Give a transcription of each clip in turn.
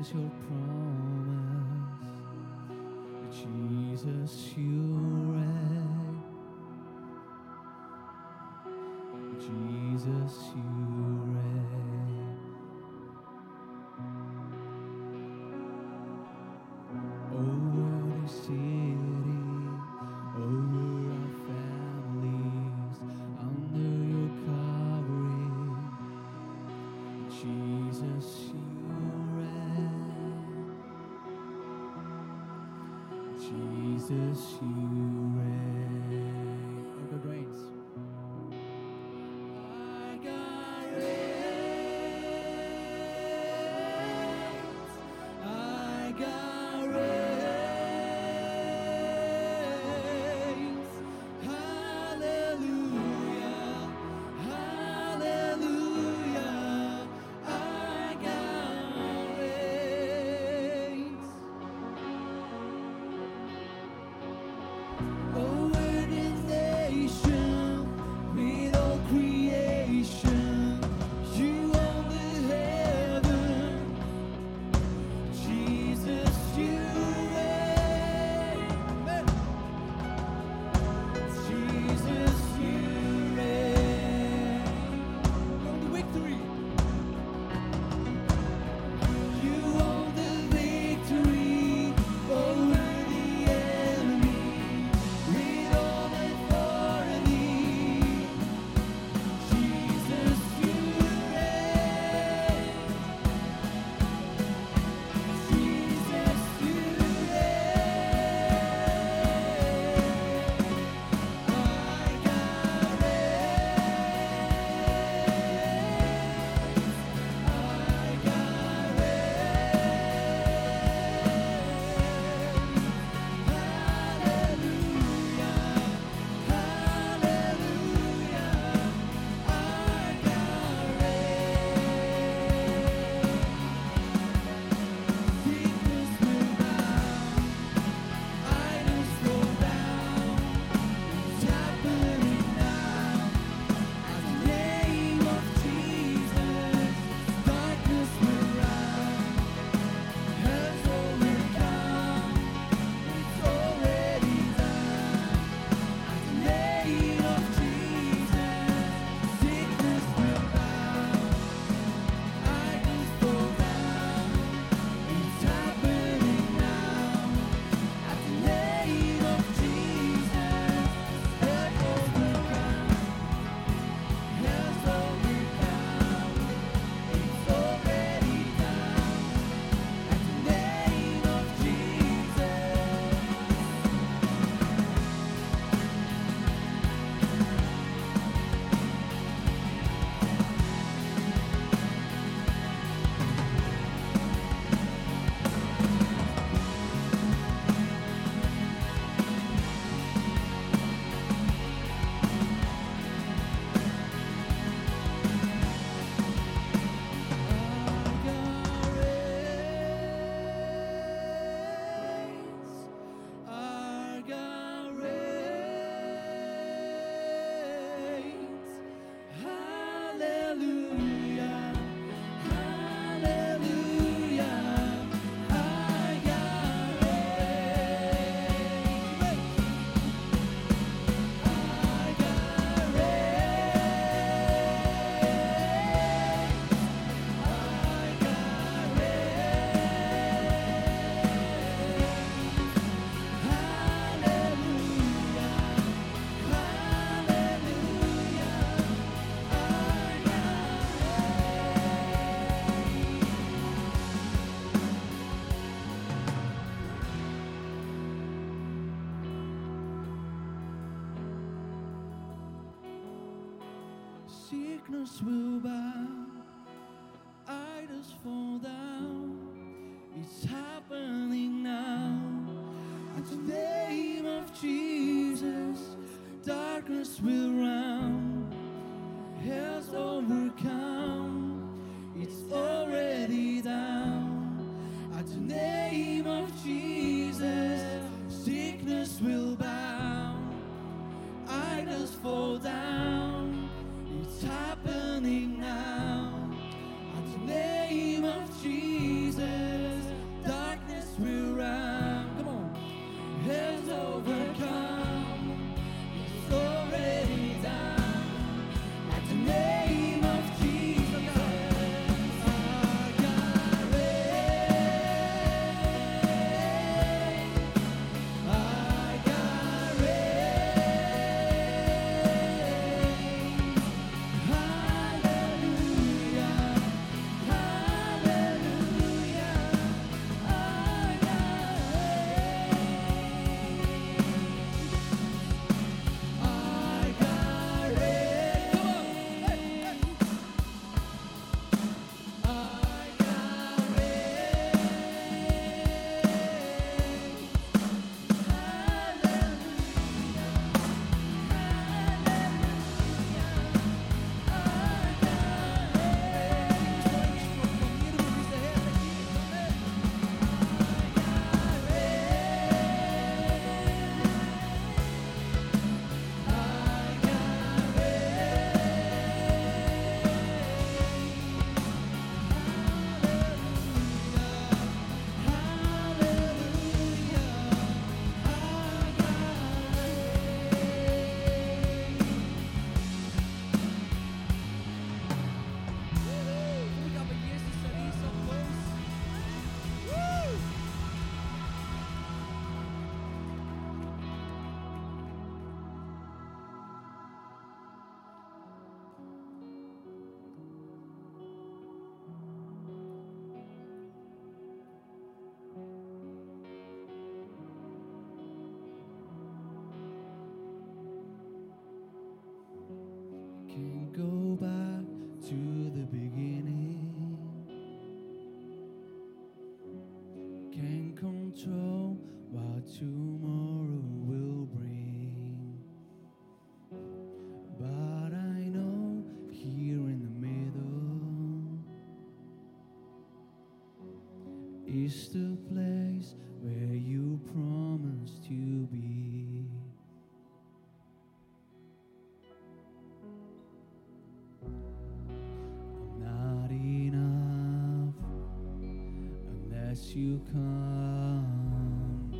is your promise. Jesus, you reign. Jesus, you fall down. Unless you come.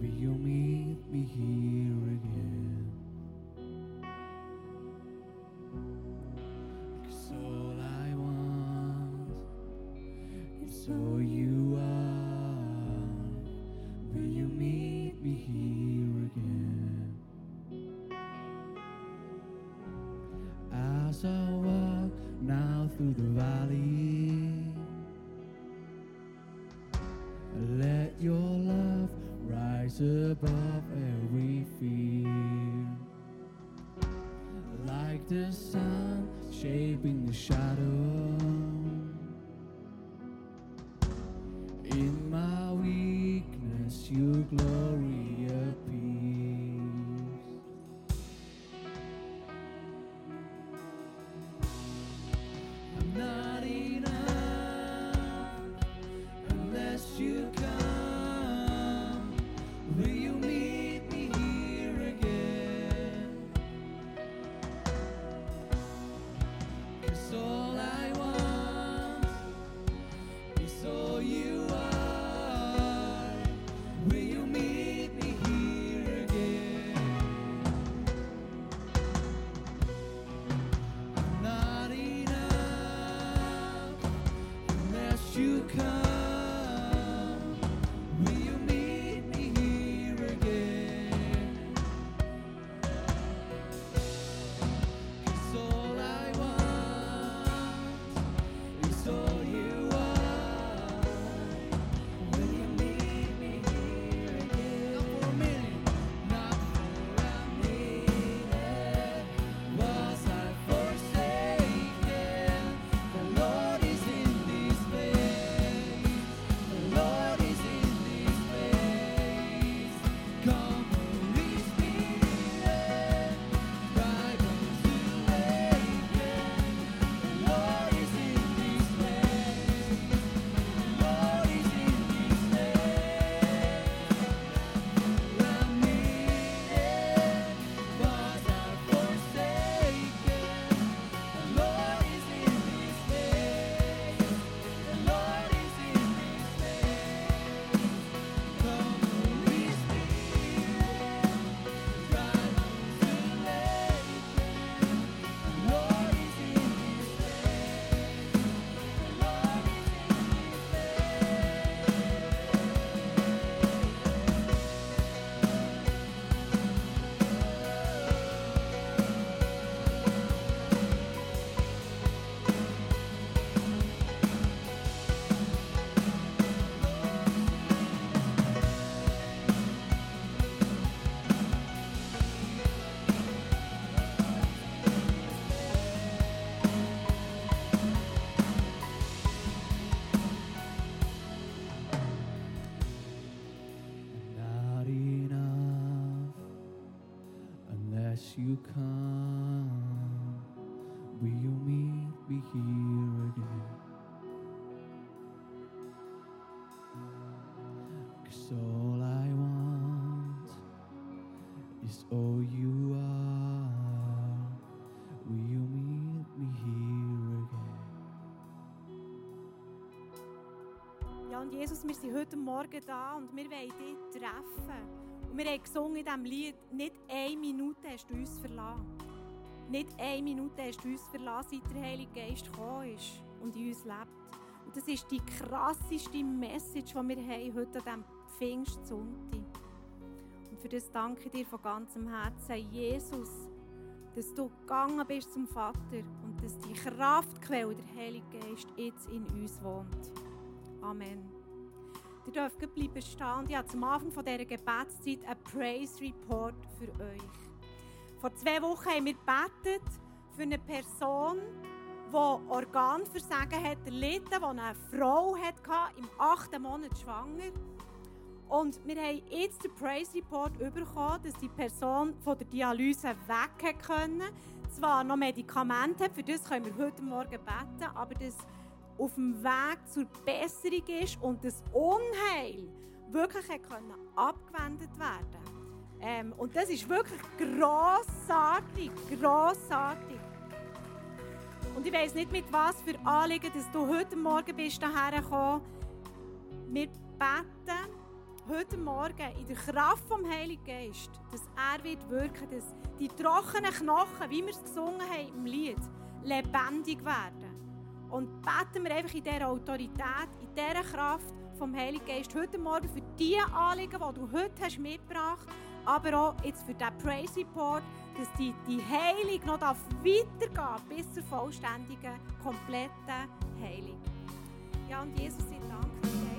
Will you meet me here again? Is all you are. Will you meet me here again? Ja, und Jesus, wir sind heute Morgen da und wir wollen dich treffen. Und wir haben gesungen in diesem Lied, nicht eine Minute hast du uns verlassen. Nicht eine Minute hast du uns verlassen, seit der Heilige Geist gekommen ist und in uns lebt. Und das ist die krasseste Message, die wir haben heute an diesem Pfingstsonntag. Für das danke ich dir von ganzem Herzen, Jesus, dass du gegangen bist zum Vater und dass die Kraftquelle, der Heilige Geist, jetzt in uns wohnt. Amen. Ihr dürft bleiben stehen. Ich habe zum Anfang dieser Gebetszeit einen Praise Report für euch. Vor zwei Wochen haben wir gebetet für eine Person, die Organversagen hat erlitten, die eine Frau hatte, im achten Monat schwanger. Und wir haben jetzt den Praise Report bekommen, dass die Person von der Dialyse weg können. Zwar noch Medikamente für das können wir heute Morgen beten, aber das auf dem Weg zur Besserung ist und das Unheil wirklich können abgewendet werden ähm, Und das ist wirklich grossartig, grossartig. Und ich weiß nicht, mit was für Anliegen, dass du heute Morgen bist hierher gekommen. Wir beten heute Morgen in der Kraft vom Heiligen Geist, dass er wird wirken, dass die trockenen Knochen, wie wir es gesungen haben im Lied, lebendig werden. Und beten wir einfach in dieser Autorität, in dieser Kraft vom Heiligen Geist heute Morgen für die Anliegen, die du heute hast mitgebracht hast, aber auch jetzt für diesen Praise Report, dass die, die Heilung noch weitergehen bis zur vollständigen, kompletten Heilung. Ja, und Jesus, ich danke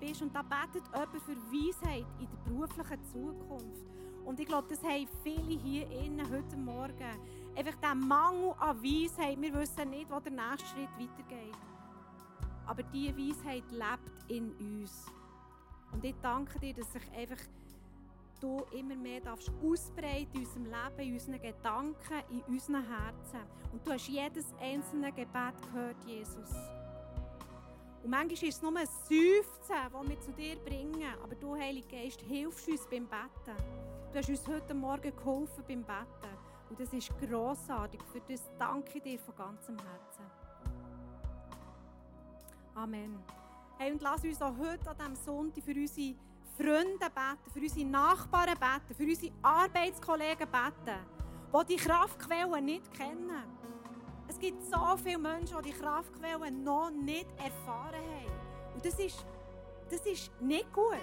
bist. Und da betet jemand für Weisheit in der beruflichen Zukunft. Und ich glaube, das haben viele hier innen heute Morgen. Einfach der Mangel an Weisheit. Wir wissen nicht, wo der nächste Schritt weitergeht. Aber diese Weisheit lebt in uns. Und ich danke dir, dass sich einfach du immer mehr darfst ausbreiten in unserem Leben, in unseren Gedanken, in unseren Herzen. Und du hast jedes einzelne Gebet gehört, Jesus. Und manchmal ist es nur ein Seufzen, das wir zu dir bringen. Aber du, Heiliger Geist, hilfst uns beim Betten. Du hast uns heute Morgen geholfen beim Betten. Und das ist grossartig. Für das danke ich dir von ganzem Herzen. Amen. Hey, und lass uns auch heute an diesem Sonntag für unsere Freunde beten, für unsere Nachbarn beten, für unsere Arbeitskollegen beten, die die Kraftquellen nicht kennen. Es gibt so viele Menschen, die die Kraftquellen noch nicht erfahren haben. Und das ist, das ist nicht gut.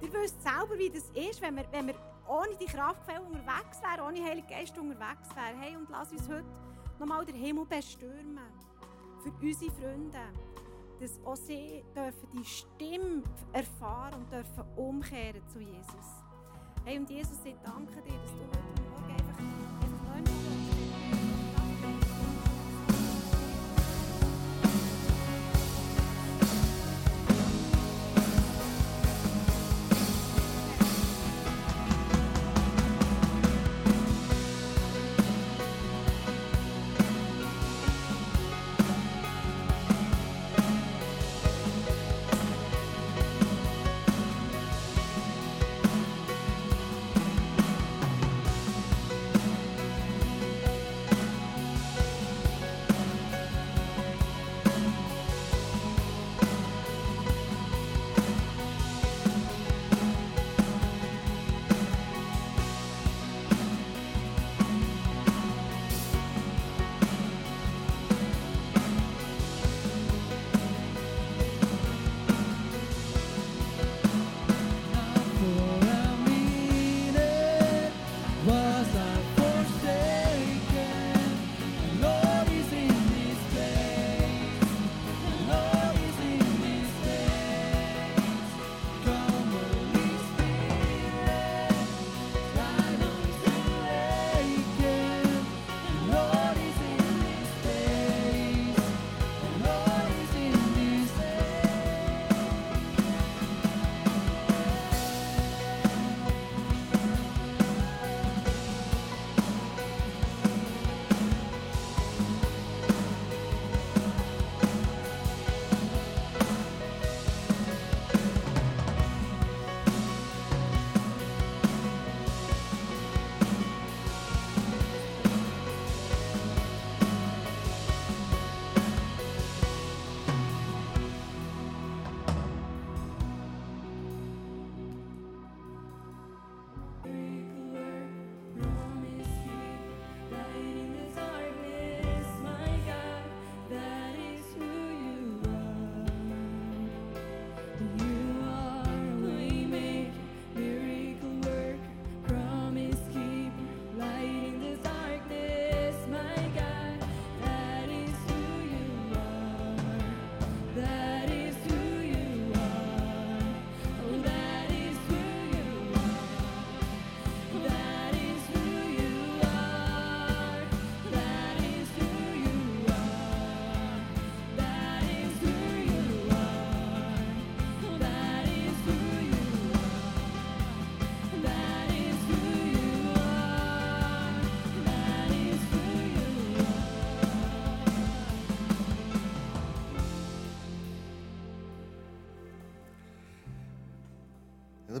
Ihr wisst selber, wie das ist, wenn wir, wenn wir ohne die Kraftquelle unterwegs wären, ohne Heilige Geist unterwegs wären. Hey, und lass uns heute nochmal den Himmel bestürmen. Für unsere Freunde. Dass auch sie dürfen die Stimme erfahren und dürfen umkehren zu Jesus. Hey, und Jesus, ich danke dir, dass du heute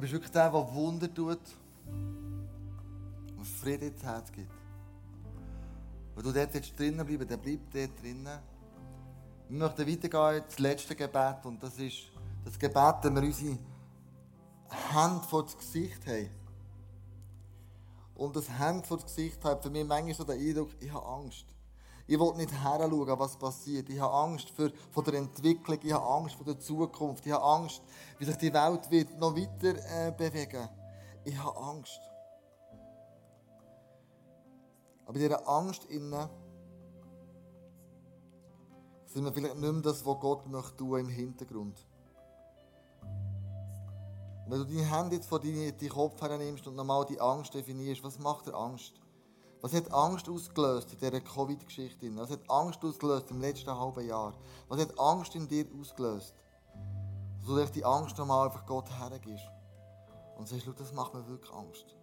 bist wirklich der, der Wunder tut und Frieden ins Herz gibt. Wenn du dort jetzt drinnen bleiben, dann bleib dort drinnen. Wir möchten weitergehen ins letzte Gebet und das ist das Gebet, dass wir unsere Hände vor das Gesicht haben. Und das Hände vor das Gesicht haben für mich manchmal so den Eindruck, ich habe Angst. Ich will nicht heranschauen, was passiert. Ich habe Angst für, vor der Entwicklung, ich habe Angst vor der Zukunft, ich habe Angst, wie sich die Welt wird noch weiter äh, bewegen Ich habe Angst. Aber in dieser Angst innen sind wir vielleicht nicht mehr das, was Gott möchte tun im Hintergrund. Wenn du deine Hände jetzt vor deinen Kopf hernimmst und nochmal die Angst definierst, was macht dir Angst? Was hat Angst ausgelöst in dieser Covid-Geschichte? Was hat Angst ausgelöst im letzten halben Jahr? Was hat Angst in dir ausgelöst? Dass du dir die Angst nochmal einfach Gott hergibst. Und sagst, das macht mir wirklich Angst.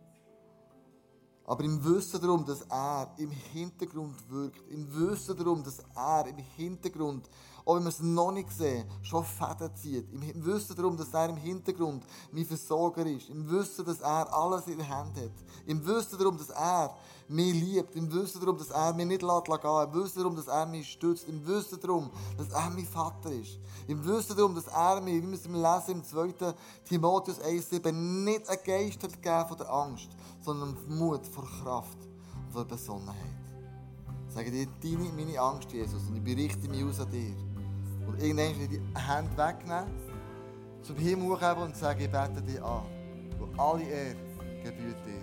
Aber im Wissen darum, dass er im Hintergrund wirkt, im Wissen darum, dass er im Hintergrund, auch wenn wir es noch nicht sehen, schon Fäden zieht, im Wissen darum, dass er im Hintergrund mein Versorger ist, im Wissen, dass er alles in der Hand hat, im Wissen darum, dass er mich liebt, im Wissen darum, dass er mich nicht lässt gehen, im Wissen darum, dass er mich stützt, im Wissen darum, dass er mein Vater ist, im Wissen darum, dass er mir, wie wir es lesen im 2. Timotheus 1,7, nicht einen Geist hat gegeben von der Angst, sondern Mut, vor Kraft und vor Besonnenheit. Sage dir, deine, meine Angst, Jesus, und ich berichte mich aus an dir. Und irgendwann will die Hände wegnehmen, zum Himmel hochheben und sagen, ich bete dich an. Und alle Ehre gebührt dir.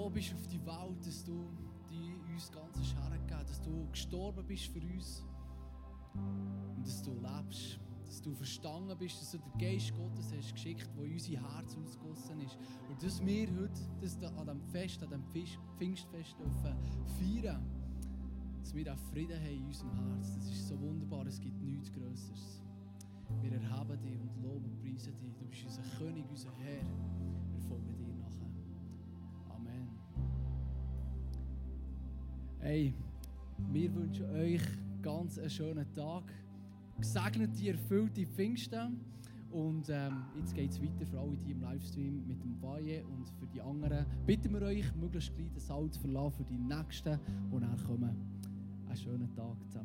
Gekommen bist auf die Welt, dass du die uns ganz hast hergegeben dass du gestorben bist für uns und dass du lebst, dass du verstanden bist, dass du den Geist Gottes hast geschickt, der in unser Herz ausgossen ist und dass wir heute das da an diesem Fest, an diesem Pfingstfest dürfen feiern, dass wir auch Frieden haben in unserem Herz. Das ist so wunderbar, es gibt nichts Größeres. Wir erheben dich und loben und preisen dich. Du bist unser König, unser Herr. Hey, wir wünschen euch ganz einen schönen Tag. Gesegnete, erfüllte Pfingsten. Und ähm, jetzt geht es weiter für alle, die im Livestream mit dem Weihe und für die anderen. Bitten wir euch, möglichst gleich den Saal zu verlassen für die Nächsten, die nachher kommen. Einen schönen Tag zusammen.